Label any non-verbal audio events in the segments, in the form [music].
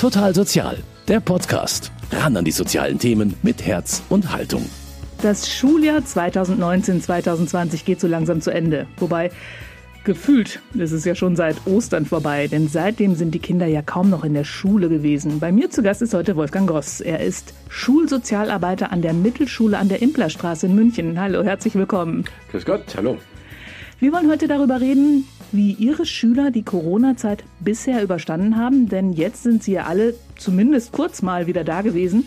Total Sozial, der Podcast. Ran an die sozialen Themen mit Herz und Haltung. Das Schuljahr 2019-2020 geht so langsam zu Ende. Wobei, gefühlt ist es ja schon seit Ostern vorbei, denn seitdem sind die Kinder ja kaum noch in der Schule gewesen. Bei mir zu Gast ist heute Wolfgang Gross. Er ist Schulsozialarbeiter an der Mittelschule an der Implerstraße in München. Hallo, herzlich willkommen. Grüß Gott, hallo. Wir wollen heute darüber reden, wie Ihre Schüler die Corona-Zeit bisher überstanden haben, denn jetzt sind sie ja alle zumindest kurz mal wieder da gewesen.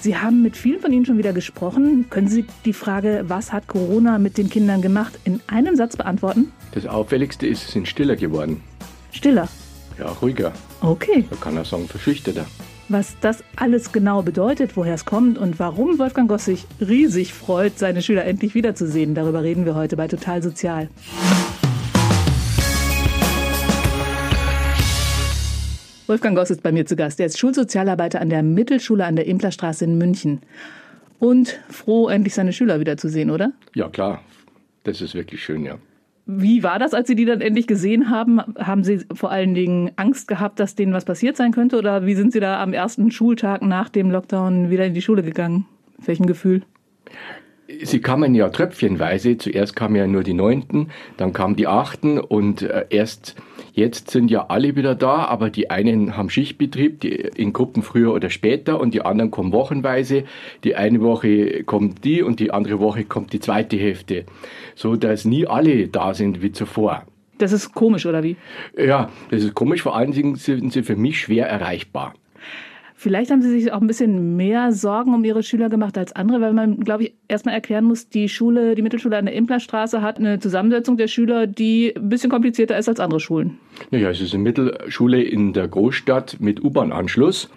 Sie haben mit vielen von Ihnen schon wieder gesprochen. Können Sie die Frage, was hat Corona mit den Kindern gemacht, in einem Satz beantworten? Das Auffälligste ist, sie sind stiller geworden. Stiller. Ja, ruhiger. Okay. Man kann auch sagen, verschüchterter. Was das alles genau bedeutet, woher es kommt und warum Wolfgang Goss sich riesig freut, seine Schüler endlich wiederzusehen, darüber reden wir heute bei Total Sozial. Wolfgang Goss ist bei mir zu Gast. Er ist Schulsozialarbeiter an der Mittelschule an der Implerstraße in München. Und froh, endlich seine Schüler wiederzusehen, oder? Ja, klar. Das ist wirklich schön, ja. Wie war das, als Sie die dann endlich gesehen haben? Haben Sie vor allen Dingen Angst gehabt, dass denen was passiert sein könnte? Oder wie sind Sie da am ersten Schultag nach dem Lockdown wieder in die Schule gegangen? Welchem Gefühl? Sie kamen ja tröpfchenweise. Zuerst kamen ja nur die Neunten, dann kamen die Achten und äh, erst jetzt sind ja alle wieder da, aber die einen haben Schichtbetrieb, die in Gruppen früher oder später und die anderen kommen wochenweise. Die eine Woche kommt die und die andere Woche kommt die zweite Hälfte, so dass nie alle da sind wie zuvor. Das ist komisch, oder wie? Ja, das ist komisch. Vor allen Dingen sind sie für mich schwer erreichbar. Vielleicht haben Sie sich auch ein bisschen mehr Sorgen um Ihre Schüler gemacht als andere, weil man, glaube ich, erstmal erklären muss, die Schule, die Mittelschule an der Implerstraße hat eine Zusammensetzung der Schüler, die ein bisschen komplizierter ist als andere Schulen. Naja, es ist eine Mittelschule in der Großstadt mit U-Bahn-Anschluss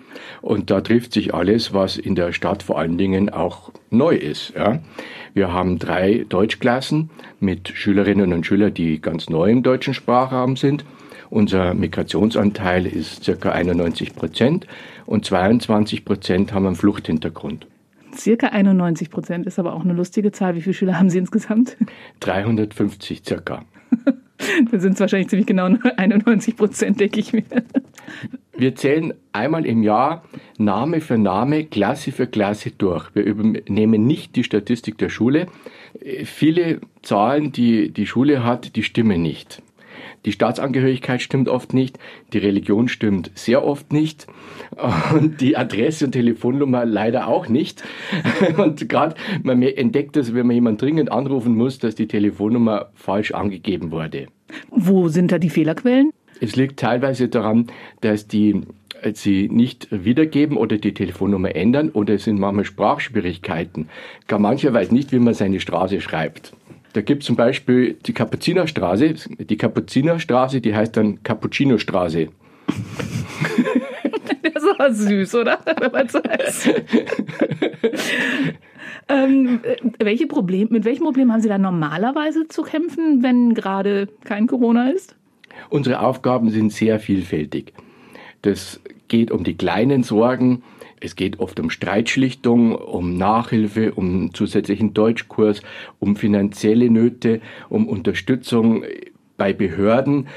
und da trifft sich alles, was in der Stadt vor allen Dingen auch neu ist. Ja. Wir haben drei Deutschklassen mit Schülerinnen und Schülern, die ganz neu im deutschen Sprachraum sind. Unser Migrationsanteil ist circa 91 Prozent und 22 Prozent haben einen Fluchthintergrund. Circa 91 Prozent ist aber auch eine lustige Zahl. Wie viele Schüler haben Sie insgesamt? 350 circa. [laughs] da sind es wahrscheinlich ziemlich genau 91 Prozent, denke ich mir. Wir zählen einmal im Jahr Name für Name, Klasse für Klasse durch. Wir übernehmen nicht die Statistik der Schule. Viele Zahlen, die die Schule hat, die stimmen nicht. Die Staatsangehörigkeit stimmt oft nicht, die Religion stimmt sehr oft nicht und die Adresse und Telefonnummer leider auch nicht. [laughs] Und gerade man entdeckt das, wenn man jemanden dringend anrufen muss, dass die Telefonnummer falsch angegeben wurde. Wo sind da die Fehlerquellen? Es liegt teilweise daran, dass die sie nicht wiedergeben oder die Telefonnummer ändern oder es sind manchmal Sprachschwierigkeiten. Gar mancher weiß nicht, wie man seine Straße schreibt. Da gibt es zum Beispiel die Kapuzinerstraße. Die Kapuzinerstraße, die heißt dann Cappuccino-Straße. [laughs] das ist aber süß, oder? [laughs] Wenn man so heißt. [laughs] ähm, welche Problem, mit welchem Problem haben Sie da normalerweise zu kämpfen, wenn gerade kein Corona ist? Unsere Aufgaben sind sehr vielfältig. Das geht um die kleinen Sorgen, es geht oft um Streitschlichtung, um Nachhilfe, um zusätzlichen Deutschkurs, um finanzielle Nöte, um Unterstützung bei Behörden,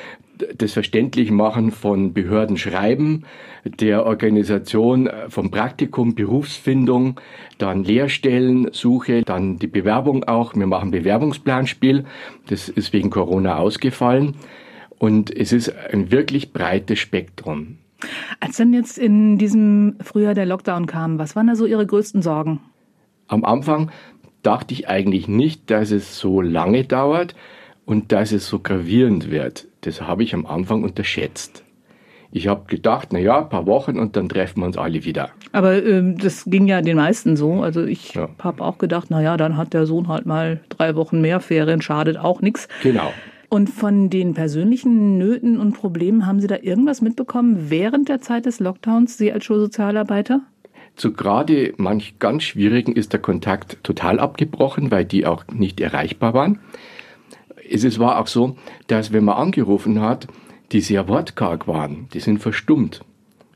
das Verständlichmachen von Behördenschreiben, der Organisation vom Praktikum, Berufsfindung, dann Lehrstellensuche, dann die Bewerbung auch. Wir machen Bewerbungsplanspiel. Das ist wegen Corona ausgefallen. Und es ist ein wirklich breites Spektrum. Als dann jetzt in diesem Frühjahr der Lockdown kam, was waren da so Ihre größten Sorgen? Am Anfang dachte ich eigentlich nicht, dass es so lange dauert und dass es so gravierend wird. Das habe ich am Anfang unterschätzt. Ich habe gedacht, na ja, ein paar Wochen und dann treffen wir uns alle wieder. Aber äh, das ging ja den meisten so. Also ich ja. habe auch gedacht, na ja, dann hat der Sohn halt mal drei Wochen mehr Ferien, schadet auch nichts. Genau. Und von den persönlichen Nöten und Problemen haben Sie da irgendwas mitbekommen während der Zeit des Lockdowns, Sie als Schulsozialarbeiter? Zu gerade manch ganz schwierigen ist der Kontakt total abgebrochen, weil die auch nicht erreichbar waren. Es war auch so, dass wenn man angerufen hat, die sehr wortkarg waren, die sind verstummt.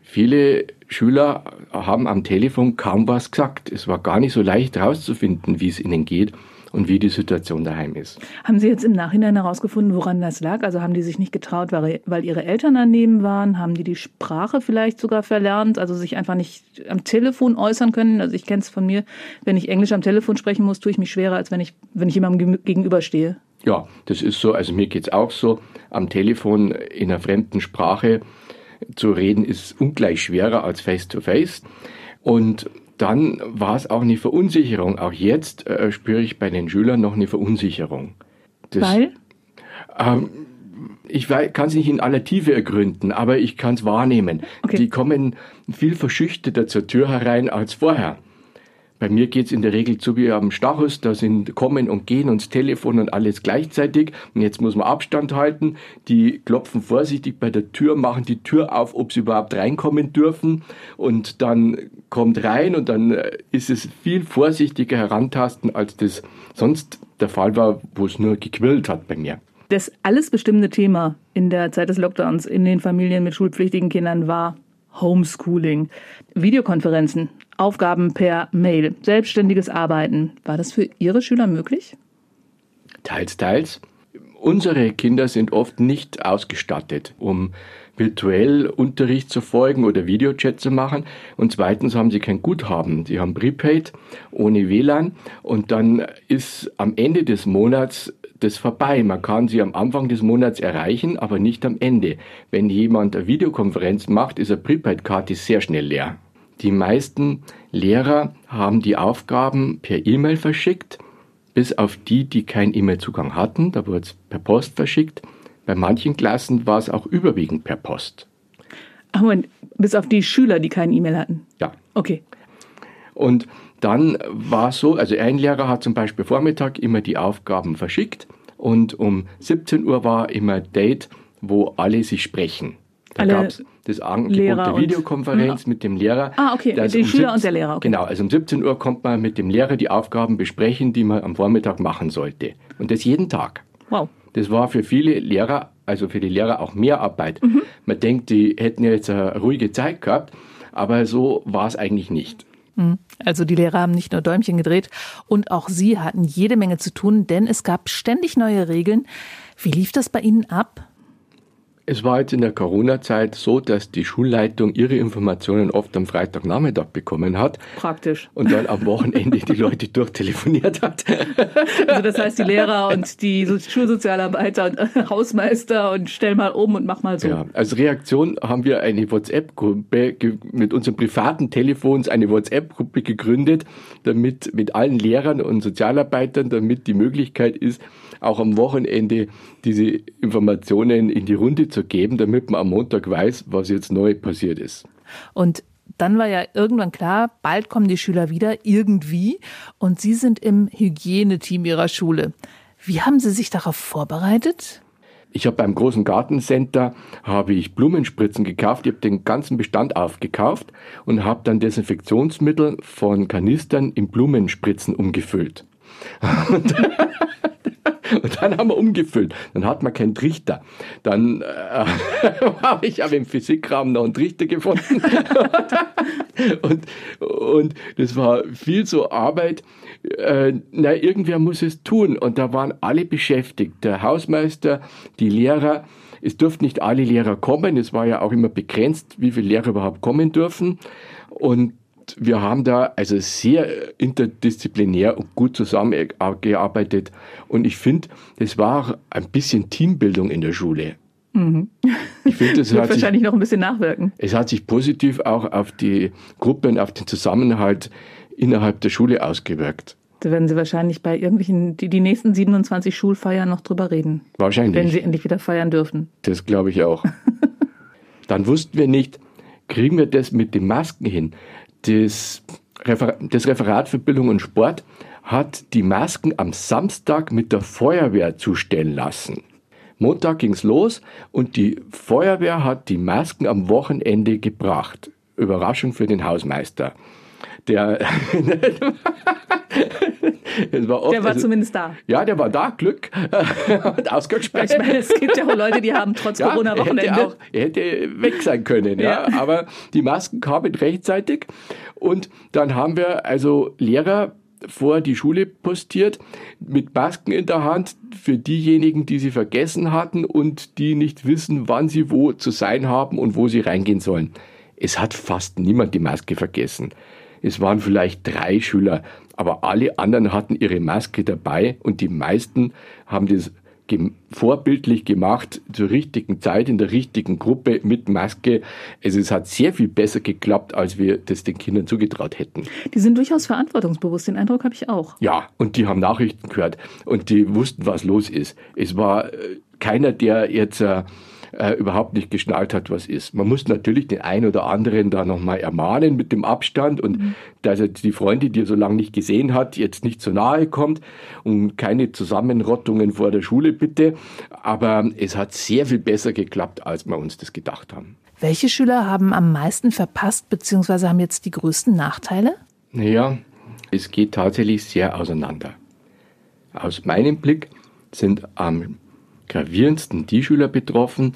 Viele Schüler haben am Telefon kaum was gesagt. Es war gar nicht so leicht herauszufinden, wie es ihnen geht. Und wie die Situation daheim ist. Haben Sie jetzt im Nachhinein herausgefunden, woran das lag? Also haben die sich nicht getraut, weil, weil Ihre Eltern daneben waren? Haben die die Sprache vielleicht sogar verlernt, also sich einfach nicht am Telefon äußern können? Also ich kenne es von mir, wenn ich Englisch am Telefon sprechen muss, tue ich mich schwerer, als wenn ich, wenn ich jemandem gegenüberstehe. Ja, das ist so. Also mir geht es auch so. Am Telefon in einer fremden Sprache zu reden ist ungleich schwerer als face-to-face. -face. Und dann war es auch eine Verunsicherung. Auch jetzt äh, spüre ich bei den Schülern noch eine Verunsicherung. Das, Weil? Ähm, ich kann es nicht in aller Tiefe ergründen, aber ich kann es wahrnehmen. Okay. Die kommen viel verschüchterter zur Tür herein als vorher. Bei mir geht's in der Regel zu wie am Stachus, da sind Kommen und Gehen und das Telefon und alles gleichzeitig. Und jetzt muss man Abstand halten. Die klopfen vorsichtig bei der Tür, machen die Tür auf, ob sie überhaupt reinkommen dürfen. Und dann kommt rein und dann äh, ist es viel vorsichtiger herantasten, als das sonst der Fall war, wo es nur gequillt hat bei mir. Das alles bestimmende Thema in der Zeit des Lockdowns in den Familien mit schulpflichtigen Kindern war Homeschooling, Videokonferenzen, Aufgaben per Mail, selbstständiges Arbeiten. War das für Ihre Schüler möglich? Teils, teils. Unsere Kinder sind oft nicht ausgestattet, um virtuell Unterricht zu folgen oder Videochat zu machen. Und zweitens haben sie kein Guthaben. Sie haben Prepaid ohne WLAN und dann ist am Ende des Monats das vorbei. Man kann sie am Anfang des Monats erreichen, aber nicht am Ende. Wenn jemand eine Videokonferenz macht, ist eine Prepaid-Karte sehr schnell leer. Die meisten Lehrer haben die Aufgaben per E-Mail verschickt, bis auf die, die keinen E-Mail-Zugang hatten. Da wurde es per Post verschickt. Bei manchen Klassen war es auch überwiegend per Post. Ach, Moment, bis auf die Schüler, die keinen E-Mail hatten? Ja. Okay. Und dann war es so, also ein Lehrer hat zum Beispiel Vormittag immer die Aufgaben verschickt und um 17 Uhr war immer Date, wo alle sich sprechen. Da gab es das Angebot der Videokonferenz mit dem Lehrer. Ah, okay, mit den um Schüler und der Lehrer. Okay. Genau, also um 17 Uhr kommt man mit dem Lehrer die Aufgaben besprechen, die man am Vormittag machen sollte. Und das jeden Tag. Wow. Das war für viele Lehrer, also für die Lehrer auch mehr Arbeit. Mhm. Man denkt, die hätten ja jetzt eine ruhige Zeit gehabt, aber so war es eigentlich nicht. Mhm. Also die Lehrer haben nicht nur Däumchen gedreht und auch sie hatten jede Menge zu tun, denn es gab ständig neue Regeln. Wie lief das bei Ihnen ab? Es war jetzt in der Corona-Zeit so, dass die Schulleitung ihre Informationen oft am Freitagnachmittag bekommen hat. Praktisch. Und dann am Wochenende die Leute durchtelefoniert hat. Also das heißt, die Lehrer und die Schulsozialarbeiter und [laughs] Hausmeister und stell mal um und mach mal so. Ja, als Reaktion haben wir eine WhatsApp-Gruppe mit unseren privaten Telefons eine WhatsApp-Gruppe gegründet, damit mit allen Lehrern und Sozialarbeitern, damit die Möglichkeit ist, auch am Wochenende diese Informationen in die Runde zu geben, damit man am Montag weiß, was jetzt neu passiert ist. Und dann war ja irgendwann klar, bald kommen die Schüler wieder irgendwie und Sie sind im Hygieneteam Ihrer Schule. Wie haben Sie sich darauf vorbereitet? Ich habe beim großen Gartencenter habe ich Blumenspritzen gekauft. Ich habe den ganzen Bestand aufgekauft und habe dann Desinfektionsmittel von Kanistern in Blumenspritzen umgefüllt. [laughs] [laughs] Und dann haben wir umgefüllt. Dann hat man keinen Trichter. Dann äh, [laughs] habe ich aber im Physikraum noch einen Trichter gefunden. [laughs] und, und das war viel so Arbeit. Äh, na, irgendwer muss es tun. Und da waren alle beschäftigt. Der Hausmeister, die Lehrer. Es durften nicht alle Lehrer kommen. Es war ja auch immer begrenzt, wie viele Lehrer überhaupt kommen dürfen. Und wir haben da also sehr interdisziplinär und gut zusammengearbeitet. Und ich finde, das war auch ein bisschen Teambildung in der Schule. Mhm. Ich finde, das, [laughs] hat wahrscheinlich sich, noch ein bisschen nachwirken. Es hat sich positiv auch auf die Gruppe und auf den Zusammenhalt innerhalb der Schule ausgewirkt. Da werden Sie wahrscheinlich bei irgendwelchen, die, die nächsten 27 Schulfeiern noch drüber reden. Wahrscheinlich. Wenn Sie endlich wieder feiern dürfen. Das glaube ich auch. [laughs] Dann wussten wir nicht, kriegen wir das mit den Masken hin? Das, Refer das Referat für Bildung und Sport hat die Masken am Samstag mit der Feuerwehr zustellen lassen. Montag ging's los und die Feuerwehr hat die Masken am Wochenende gebracht. Überraschung für den Hausmeister. Der, [laughs] war oft, der war also, zumindest da. Ja, der war da, Glück. [laughs] und ausgesperrt. Ich [laughs] meine, es gibt ja auch Leute, die haben trotz ja, Corona Wochenende. Er hätte, auch, er hätte weg sein können, ja. ja. Aber die Masken kamen rechtzeitig. Und dann haben wir also Lehrer vor die Schule postiert mit Masken in der Hand für diejenigen, die sie vergessen hatten und die nicht wissen, wann sie wo zu sein haben und wo sie reingehen sollen. Es hat fast niemand die Maske vergessen. Es waren vielleicht drei Schüler, aber alle anderen hatten ihre Maske dabei und die meisten haben das vorbildlich gemacht, zur richtigen Zeit, in der richtigen Gruppe, mit Maske. Also es hat sehr viel besser geklappt, als wir das den Kindern zugetraut hätten. Die sind durchaus verantwortungsbewusst, den Eindruck habe ich auch. Ja, und die haben Nachrichten gehört und die wussten, was los ist. Es war äh, keiner, der jetzt äh, überhaupt nicht geschnallt hat, was ist. Man muss natürlich den einen oder anderen da nochmal ermahnen mit dem Abstand und mhm. dass er die Freunde, die er so lange nicht gesehen hat, jetzt nicht so nahe kommt und keine Zusammenrottungen vor der Schule bitte. Aber es hat sehr viel besser geklappt, als wir uns das gedacht haben. Welche Schüler haben am meisten verpasst bzw. haben jetzt die größten Nachteile? Naja, es geht tatsächlich sehr auseinander. Aus meinem Blick sind am gravierendsten die Schüler betroffen,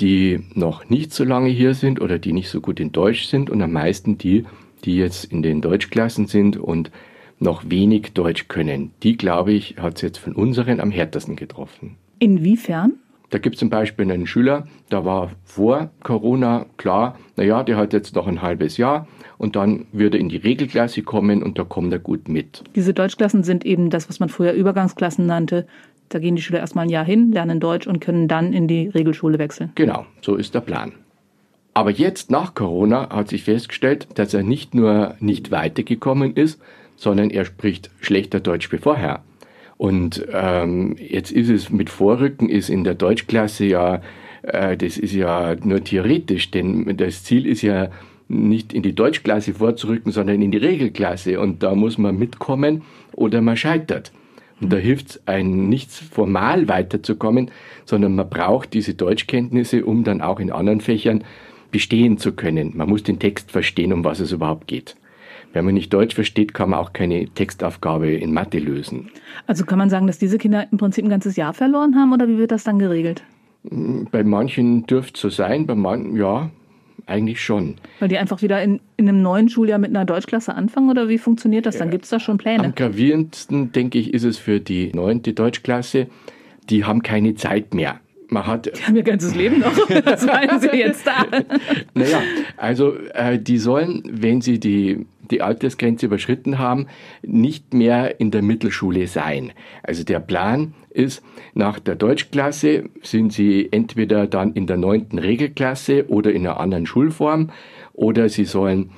die noch nicht so lange hier sind oder die nicht so gut in Deutsch sind und am meisten die, die jetzt in den Deutschklassen sind und noch wenig Deutsch können. Die, glaube ich, hat es jetzt von unseren am härtesten getroffen. Inwiefern? Da gibt es zum Beispiel einen Schüler, da war vor Corona klar, naja, der hat jetzt noch ein halbes Jahr und dann wird er in die Regelklasse kommen und da kommt er gut mit. Diese Deutschklassen sind eben das, was man früher Übergangsklassen nannte. Da gehen die Schüler erstmal ein Jahr hin, lernen Deutsch und können dann in die Regelschule wechseln. Genau, so ist der Plan. Aber jetzt nach Corona hat sich festgestellt, dass er nicht nur nicht weitergekommen ist, sondern er spricht schlechter Deutsch wie vorher. Und ähm, jetzt ist es mit Vorrücken, ist in der Deutschklasse ja, äh, das ist ja nur theoretisch, denn das Ziel ist ja nicht in die Deutschklasse vorzurücken, sondern in die Regelklasse. Und da muss man mitkommen oder man scheitert. Und da hilft es einem nichts formal weiterzukommen, sondern man braucht diese Deutschkenntnisse, um dann auch in anderen Fächern bestehen zu können. Man muss den Text verstehen, um was es überhaupt geht. Wenn man nicht Deutsch versteht, kann man auch keine Textaufgabe in Mathe lösen. Also kann man sagen, dass diese Kinder im Prinzip ein ganzes Jahr verloren haben oder wie wird das dann geregelt? Bei manchen dürfte es so sein, bei manchen, ja, eigentlich schon. Weil die einfach wieder in, in einem neuen Schuljahr mit einer Deutschklasse anfangen oder wie funktioniert das? Dann gibt es da schon Pläne. Am gravierendsten, denke ich, ist es für die neunte Deutschklasse. Die haben keine Zeit mehr. Man hat, die haben ihr ganzes Leben noch. [laughs] Was meinen Sie jetzt da? naja, also äh, die sollen, wenn sie die die Altersgrenze überschritten haben, nicht mehr in der Mittelschule sein. Also der Plan ist, nach der Deutschklasse sind sie entweder dann in der neunten Regelklasse oder in einer anderen Schulform oder sie sollen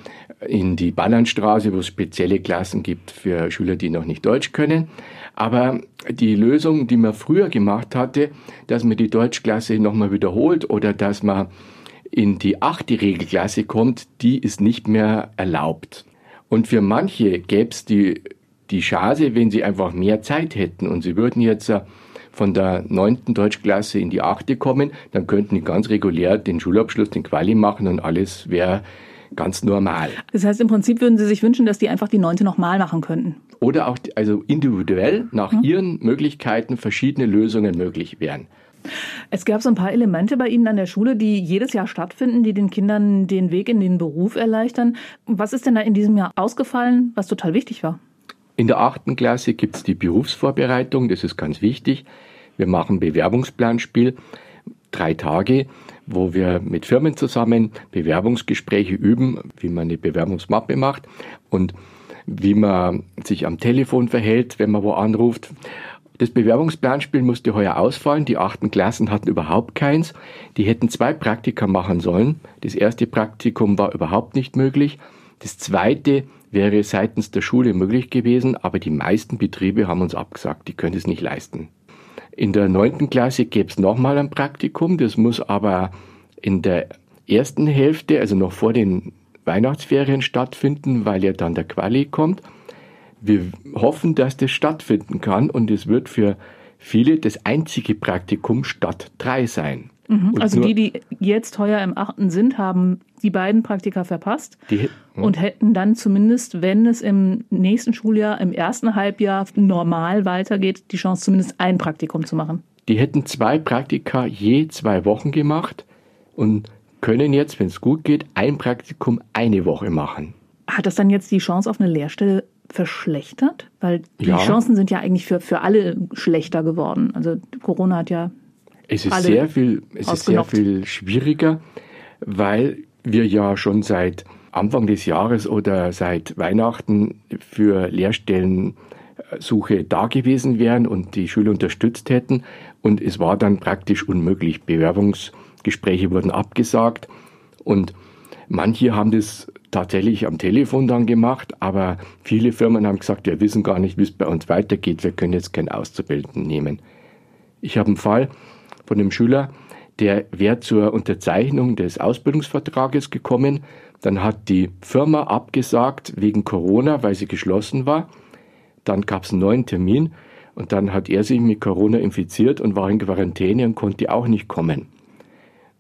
in die Ballernstraße, wo es spezielle Klassen gibt für Schüler, die noch nicht Deutsch können. Aber die Lösung, die man früher gemacht hatte, dass man die Deutschklasse nochmal wiederholt oder dass man in die achte Regelklasse kommt, die ist nicht mehr erlaubt. Und für manche gäbe es die, die Chance, wenn sie einfach mehr Zeit hätten und sie würden jetzt äh, von der neunten Deutschklasse in die achte kommen, dann könnten die ganz regulär den Schulabschluss, den Quali machen und alles wäre ganz normal. Das heißt, im Prinzip würden Sie sich wünschen, dass die einfach die neunte nochmal machen könnten. Oder auch also individuell nach hm. ihren Möglichkeiten verschiedene Lösungen möglich wären. Es gab so ein paar Elemente bei Ihnen an der Schule, die jedes Jahr stattfinden, die den Kindern den Weg in den Beruf erleichtern. Was ist denn da in diesem Jahr ausgefallen, was total wichtig war? In der achten Klasse gibt es die Berufsvorbereitung, das ist ganz wichtig. Wir machen Bewerbungsplanspiel, drei Tage, wo wir mit Firmen zusammen Bewerbungsgespräche üben, wie man eine Bewerbungsmappe macht und wie man sich am Telefon verhält, wenn man wo anruft das Bewerbungsplanspiel musste heuer ausfallen. Die achten Klassen hatten überhaupt keins. Die hätten zwei Praktika machen sollen. Das erste Praktikum war überhaupt nicht möglich. Das zweite wäre seitens der Schule möglich gewesen, aber die meisten Betriebe haben uns abgesagt, die können es nicht leisten. In der neunten Klasse gäbe es nochmal ein Praktikum, das muss aber in der ersten Hälfte, also noch vor den Weihnachtsferien stattfinden, weil ja dann der Quali kommt wir hoffen, dass das stattfinden kann und es wird für viele das einzige Praktikum statt drei sein. Mhm, also die, die jetzt heuer im achten sind, haben die beiden Praktika verpasst die, ja. und hätten dann zumindest, wenn es im nächsten Schuljahr, im ersten Halbjahr normal weitergeht, die Chance zumindest ein Praktikum zu machen. Die hätten zwei Praktika je zwei Wochen gemacht und können jetzt, wenn es gut geht, ein Praktikum eine Woche machen. Hat das dann jetzt die Chance auf eine Lehrstelle verschlechtert? Weil die Ja. Chancen sind ja eigentlich für, für alle schlechter geworden. Also Corona hat ja Es ist sehr viel, es ist sehr viel schwieriger, weil wir ja schon seit Anfang des Jahres oder seit Weihnachten für Lehrstellensuche da gewesen wären und die Schüler unterstützt hätten. Und es war dann praktisch unmöglich. Bewerbungsgespräche wurden abgesagt und manche haben das tatsächlich am Telefon dann gemacht, aber viele Firmen haben gesagt, wir wissen gar nicht, wie es bei uns weitergeht, wir können jetzt keinen Auszubildenden nehmen. Ich habe einen Fall von einem Schüler, der wäre zur Unterzeichnung des Ausbildungsvertrages gekommen. Dann hat die Firma abgesagt wegen Corona, weil sie geschlossen war. Dann gab es einen neuen Termin und dann hat er sich mit Corona infiziert und war in Quarantäne und konnte auch nicht kommen.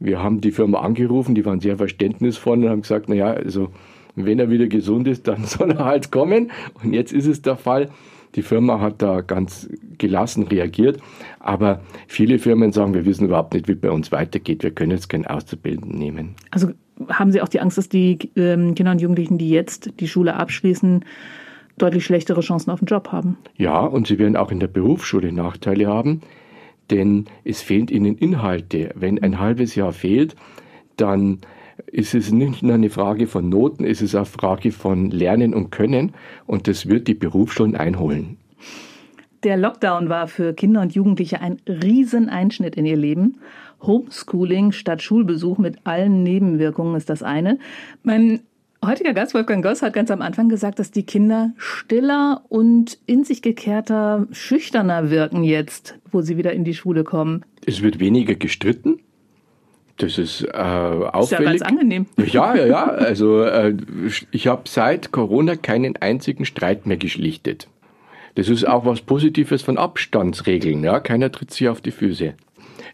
Wir haben die Firma angerufen, die waren sehr verständnisvoll und haben gesagt, naja, also wenn er wieder gesund ist, dann [laughs] soll er halt kommen. Und jetzt ist es der Fall. Die Firma hat da ganz gelassen reagiert, aber viele Firmen sagen, wir wissen überhaupt nicht, wie bei uns weitergeht. Wir können jetzt keinen Auszubildenden nehmen. Also haben Sie auch die Angst, dass die ähm, Kinder und Jugendlichen, die jetzt die Schule abschließen, deutlich schlechtere Chancen auf den Job haben? Ja, und sie werden auch in der Berufsschule Nachteile haben, denn es fehlen ihnen Inhalte. Wenn ein halbes Jahr fehlt, dann ist es nicht nur eine Frage von Noten, es ist eine Frage von Lernen und Können und das wird die Berufsschulen einholen. Der Lockdown war für Kinder und Jugendliche ein Rieseneinschnitt in ihr Leben. Homeschooling statt Schulbesuch mit allen Nebenwirkungen ist das eine. Mein heutiger Gast Wolfgang Goss hat ganz am Anfang gesagt, dass die Kinder stiller und in sich gekehrter, schüchterner wirken jetzt, wo sie wieder in die Schule kommen. Es wird weniger gestritten. Das ist äh, Ist ja auffällig. ganz angenehm. Ja, ja, ja. Also äh, ich habe seit Corona keinen einzigen Streit mehr geschlichtet. Das ist auch was Positives von Abstandsregeln. Ja? Keiner tritt sich auf die Füße.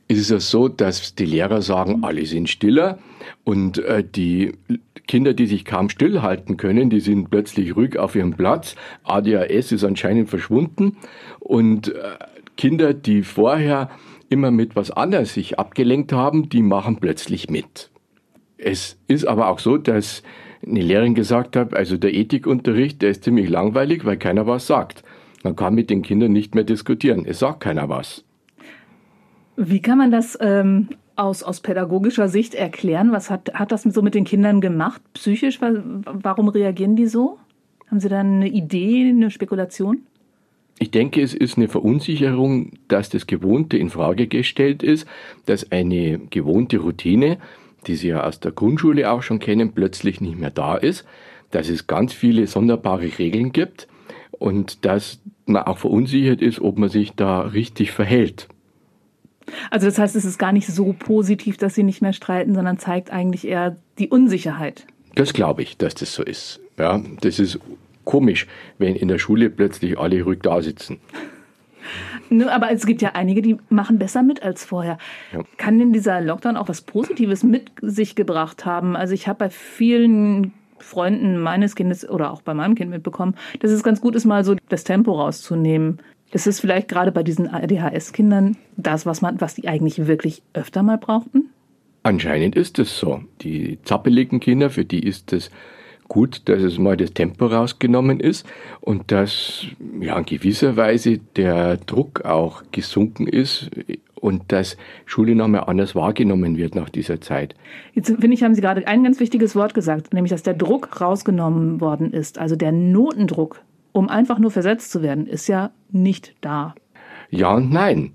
Es ist ja so, dass die Lehrer sagen, alle sind stiller und äh, die Kinder, die sich kaum stillhalten können, die sind plötzlich ruhig auf ihrem Platz. ADHS ist anscheinend verschwunden und äh, Kinder, die vorher immer mit was anderes sich abgelenkt haben, die machen plötzlich mit. Es ist aber auch so, dass eine Lehrerin gesagt hat, also der Ethikunterricht, der ist ziemlich langweilig, weil keiner was sagt. Man kann mit den Kindern nicht mehr diskutieren. Es sagt keiner was. Wie kann man das ähm, aus, aus pädagogischer Sicht erklären? Was hat, hat das so mit den Kindern gemacht, psychisch? Wa- Warum reagieren die so? Haben Sie da eine Idee, eine Spekulation? Ich denke, es ist eine Verunsicherung, dass das Gewohnte in Frage gestellt ist, dass eine gewohnte Routine, die Sie ja aus der Grundschule auch schon kennen, plötzlich nicht mehr da ist, dass es ganz viele sonderbare Regeln gibt und dass man auch verunsichert ist, ob man sich da richtig verhält. Also das heißt, es ist gar nicht so positiv, dass sie nicht mehr streiten, sondern zeigt eigentlich eher die Unsicherheit. Das glaube ich, dass das so ist. Ja, das ist komisch, wenn in der Schule plötzlich alle ruhig da sitzen. Ne, aber es gibt ja einige, die machen besser mit als vorher. Ja. Kann denn dieser Lockdown auch was Positives mit sich gebracht haben? Also ich habe bei vielen Freunden meines Kindes oder auch bei meinem Kind mitbekommen, dass es ganz gut ist, mal so das Tempo rauszunehmen. Das ist vielleicht gerade bei diesen ADHS-Kindern das, was man, was die eigentlich wirklich öfter mal brauchten. Anscheinend ist es so. Die zappeligen Kinder, für die ist es gut, dass es mal das Tempo rausgenommen ist und dass ja in gewisser Weise der Druck auch gesunken ist und dass Schule nochmal anders wahrgenommen wird nach dieser Zeit. Jetzt finde ich, haben Sie gerade ein ganz wichtiges Wort gesagt, nämlich, dass der Druck rausgenommen worden ist. Also der Notendruck, um einfach nur versetzt zu werden, ist ja nicht da. Ja und nein.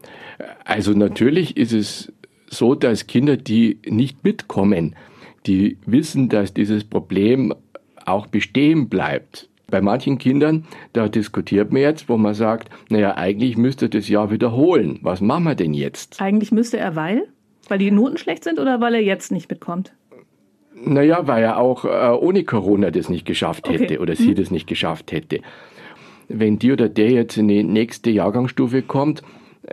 Also natürlich ist es so, dass Kinder, die nicht mitkommen, die wissen, dass dieses Problem auch bestehen bleibt. Bei manchen Kindern, da diskutiert man jetzt, wo man sagt, naja, eigentlich müsste das Jahr wiederholen. Was machen wir denn jetzt? Eigentlich müsste er, weil? Weil die Noten schlecht sind oder weil er jetzt nicht mitkommt? Naja, weil er auch äh, ohne Corona das nicht geschafft hätte Okay. oder sie das nicht geschafft hätte. Wenn die oder der jetzt in die nächste Jahrgangsstufe kommt,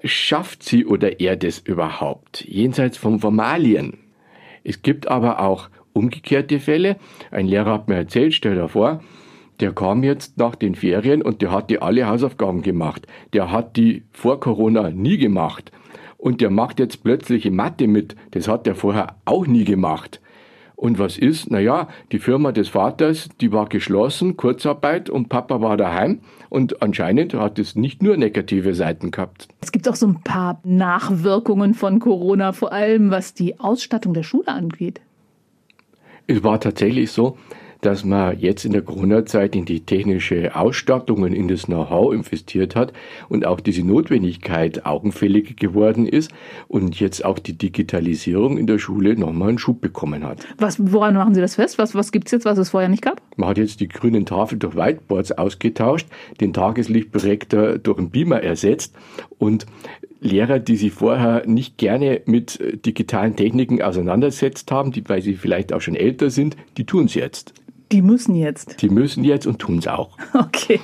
schafft sie oder er das überhaupt? Jenseits von Formalien. Es gibt aber auch umgekehrte Fälle. Ein Lehrer hat mir erzählt, stell dir vor, der kam jetzt nach den Ferien und der hat die alle Hausaufgaben gemacht. Der hat die vor Corona nie gemacht. Und der macht jetzt plötzlich Mathe mit. Das hat er vorher auch nie gemacht. Und was ist? Naja, die Firma des Vaters, die war geschlossen, Kurzarbeit und Papa war daheim. Und anscheinend hat es nicht nur negative Seiten gehabt. Es gibt auch so ein paar Nachwirkungen von Corona, vor allem was die Ausstattung der Schule angeht. Es war tatsächlich so, dass man jetzt in der Corona-Zeit in die technische Ausstattung und in das Know-how investiert hat und auch diese Notwendigkeit augenfällig geworden ist und jetzt auch die Digitalisierung in der Schule nochmal einen Schub bekommen hat. Was, woran machen Sie das fest? Was, was gibt es jetzt, was es vorher nicht gab? Man hat jetzt die grünen Tafel durch Whiteboards ausgetauscht, den Tageslichtprojektor durch einen Beamer ersetzt und Lehrer, die sich vorher nicht gerne mit digitalen Techniken auseinandersetzt haben, die, weil sie vielleicht auch schon älter sind, die tun es jetzt. Die müssen jetzt. Die müssen jetzt und tun es auch. [laughs] Okay.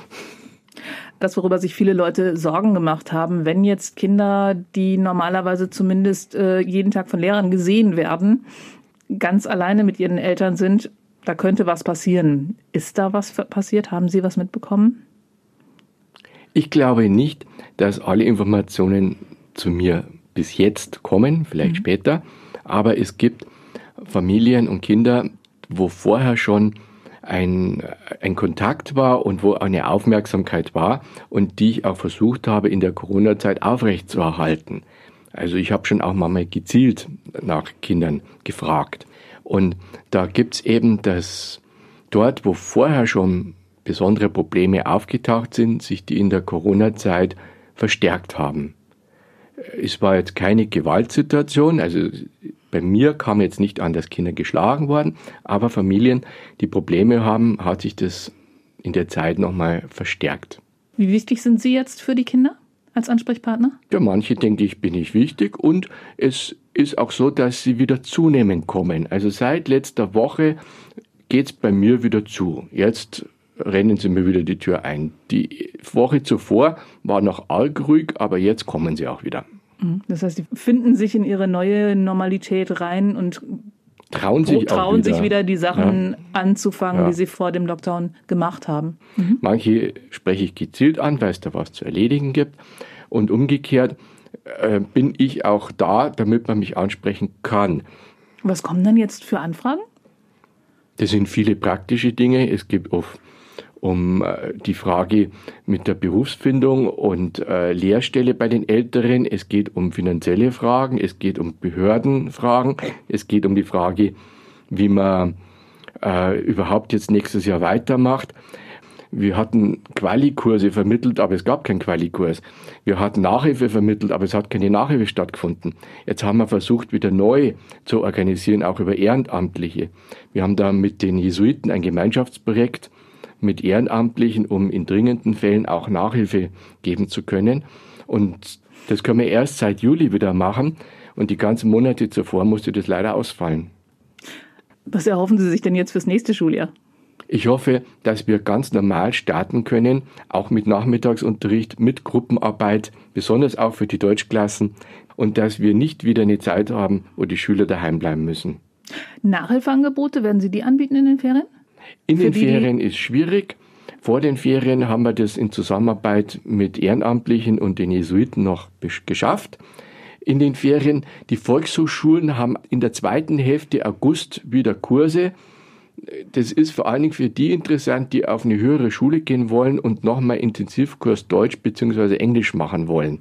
Das, worüber sich viele Leute Sorgen gemacht haben, wenn jetzt Kinder, die normalerweise zumindest äh, jeden Tag von Lehrern gesehen werden, ganz alleine mit ihren Eltern sind, da könnte was passieren. Ist da was passiert? Haben Sie was mitbekommen? Ich glaube nicht, dass alle Informationen zu mir bis jetzt kommen, vielleicht mhm. später, aber es gibt Familien und Kinder, wo vorher schon ein, ein Kontakt war und wo eine Aufmerksamkeit war und die ich auch versucht habe in der Corona-Zeit aufrechtzuerhalten. Also ich habe schon auch mal gezielt nach Kindern gefragt. Und da gibt's eben das, dort, wo vorher schon besondere Probleme aufgetaucht sind, sich die in der Corona-Zeit verstärkt haben. Es war jetzt keine Gewaltsituation, also bei mir kam jetzt nicht an, dass Kinder geschlagen wurden, aber Familien, die Probleme haben, hat sich das in der Zeit nochmal verstärkt. Wie wichtig sind Sie jetzt für die Kinder als Ansprechpartner? Ja, manche denke ich, bin ich wichtig und es ist auch so, dass sie wieder zunehmend kommen. Also seit letzter Woche geht es bei mir wieder zu. Jetzt rennen sie mir wieder die Tür ein. Die Woche zuvor war noch arg ruhig, aber jetzt kommen sie auch wieder. Mhm. Das heißt, sie finden sich in ihre neue Normalität rein und trauen sich, trauen wieder. sich wieder die Sachen ja. anzufangen, ja. die sie vor dem Lockdown gemacht haben. Mhm. Manche spreche ich gezielt an, weil es da was zu erledigen gibt. Und umgekehrt äh, bin ich auch da, damit man mich ansprechen kann. Was kommen dann jetzt für Anfragen? Das sind viele praktische Dinge. Es gibt oft um äh, die Frage mit der Berufsfindung und äh, Lehrstelle bei den Älteren. Es geht um finanzielle Fragen, es geht um Behördenfragen, es geht um die Frage, wie man äh, überhaupt jetzt nächstes Jahr weitermacht. Wir hatten Qualikurse vermittelt, aber es gab keinen Qualikurs. Wir hatten Nachhilfe vermittelt, aber es hat keine Nachhilfe stattgefunden. Jetzt haben wir versucht, wieder neu zu organisieren, auch über Ehrenamtliche. Wir haben da mit den Jesuiten ein Gemeinschaftsprojekt mit Ehrenamtlichen, um in dringenden Fällen auch Nachhilfe geben zu können. Und das können wir erst seit Juli wieder machen. Und die ganzen Monate zuvor musste das leider ausfallen. Was erhoffen Sie sich denn jetzt fürs nächste Schuljahr? Ich hoffe, dass wir ganz normal starten können, auch mit Nachmittagsunterricht, mit Gruppenarbeit, besonders auch für die Deutschklassen und dass wir nicht wieder eine Zeit haben, wo die Schüler daheim bleiben müssen. Nachhilfeangebote, werden Sie die anbieten in den Ferien? In den Ferien ist schwierig. Vor den Ferien haben wir das in Zusammenarbeit mit Ehrenamtlichen und den Jesuiten noch geschafft. In den Ferien, die Volkshochschulen haben in der zweiten Hälfte August wieder Kurse. Das ist vor allen Dingen für die interessant, die auf eine höhere Schule gehen wollen und nochmal Intensivkurs Deutsch bzw. Englisch machen wollen.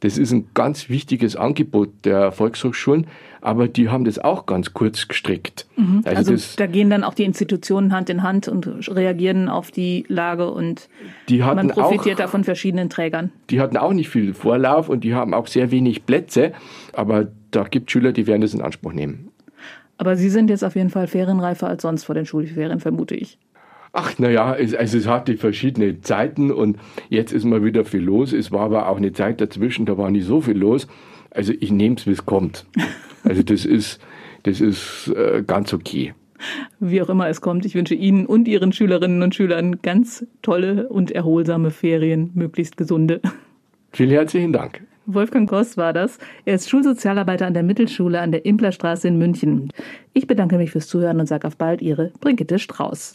Das ist ein ganz wichtiges Angebot der Volkshochschulen, aber die haben das auch ganz kurz gestrickt. Mhm. Also, also da gehen dann auch die Institutionen Hand in Hand und reagieren auf die Lage und man profitiert auch, da von verschiedenen Trägern. Die hatten auch nicht viel Vorlauf und die haben auch sehr wenig Plätze, aber da gibt Schüler, die werden das in Anspruch nehmen. Aber Sie sind jetzt auf jeden Fall ferienreifer als sonst vor den Schulferien, vermute ich. Ach, naja, es, also es hatte verschiedene Zeiten und jetzt ist mal wieder viel los. Es war aber auch eine Zeit dazwischen, da war nicht so viel los. Also ich nehme es, wie es kommt. [laughs] Also das ist, das ist äh, ganz okay. Wie auch immer es kommt, ich wünsche Ihnen und Ihren Schülerinnen und Schülern ganz tolle und erholsame Ferien, möglichst gesunde. Vielen herzlichen Dank. Wolfgang Goss war das. Er ist Schulsozialarbeiter an der Mittelschule an der Implerstraße in München. Ich bedanke mich fürs Zuhören und sage auf bald Ihre Brigitte Strauß.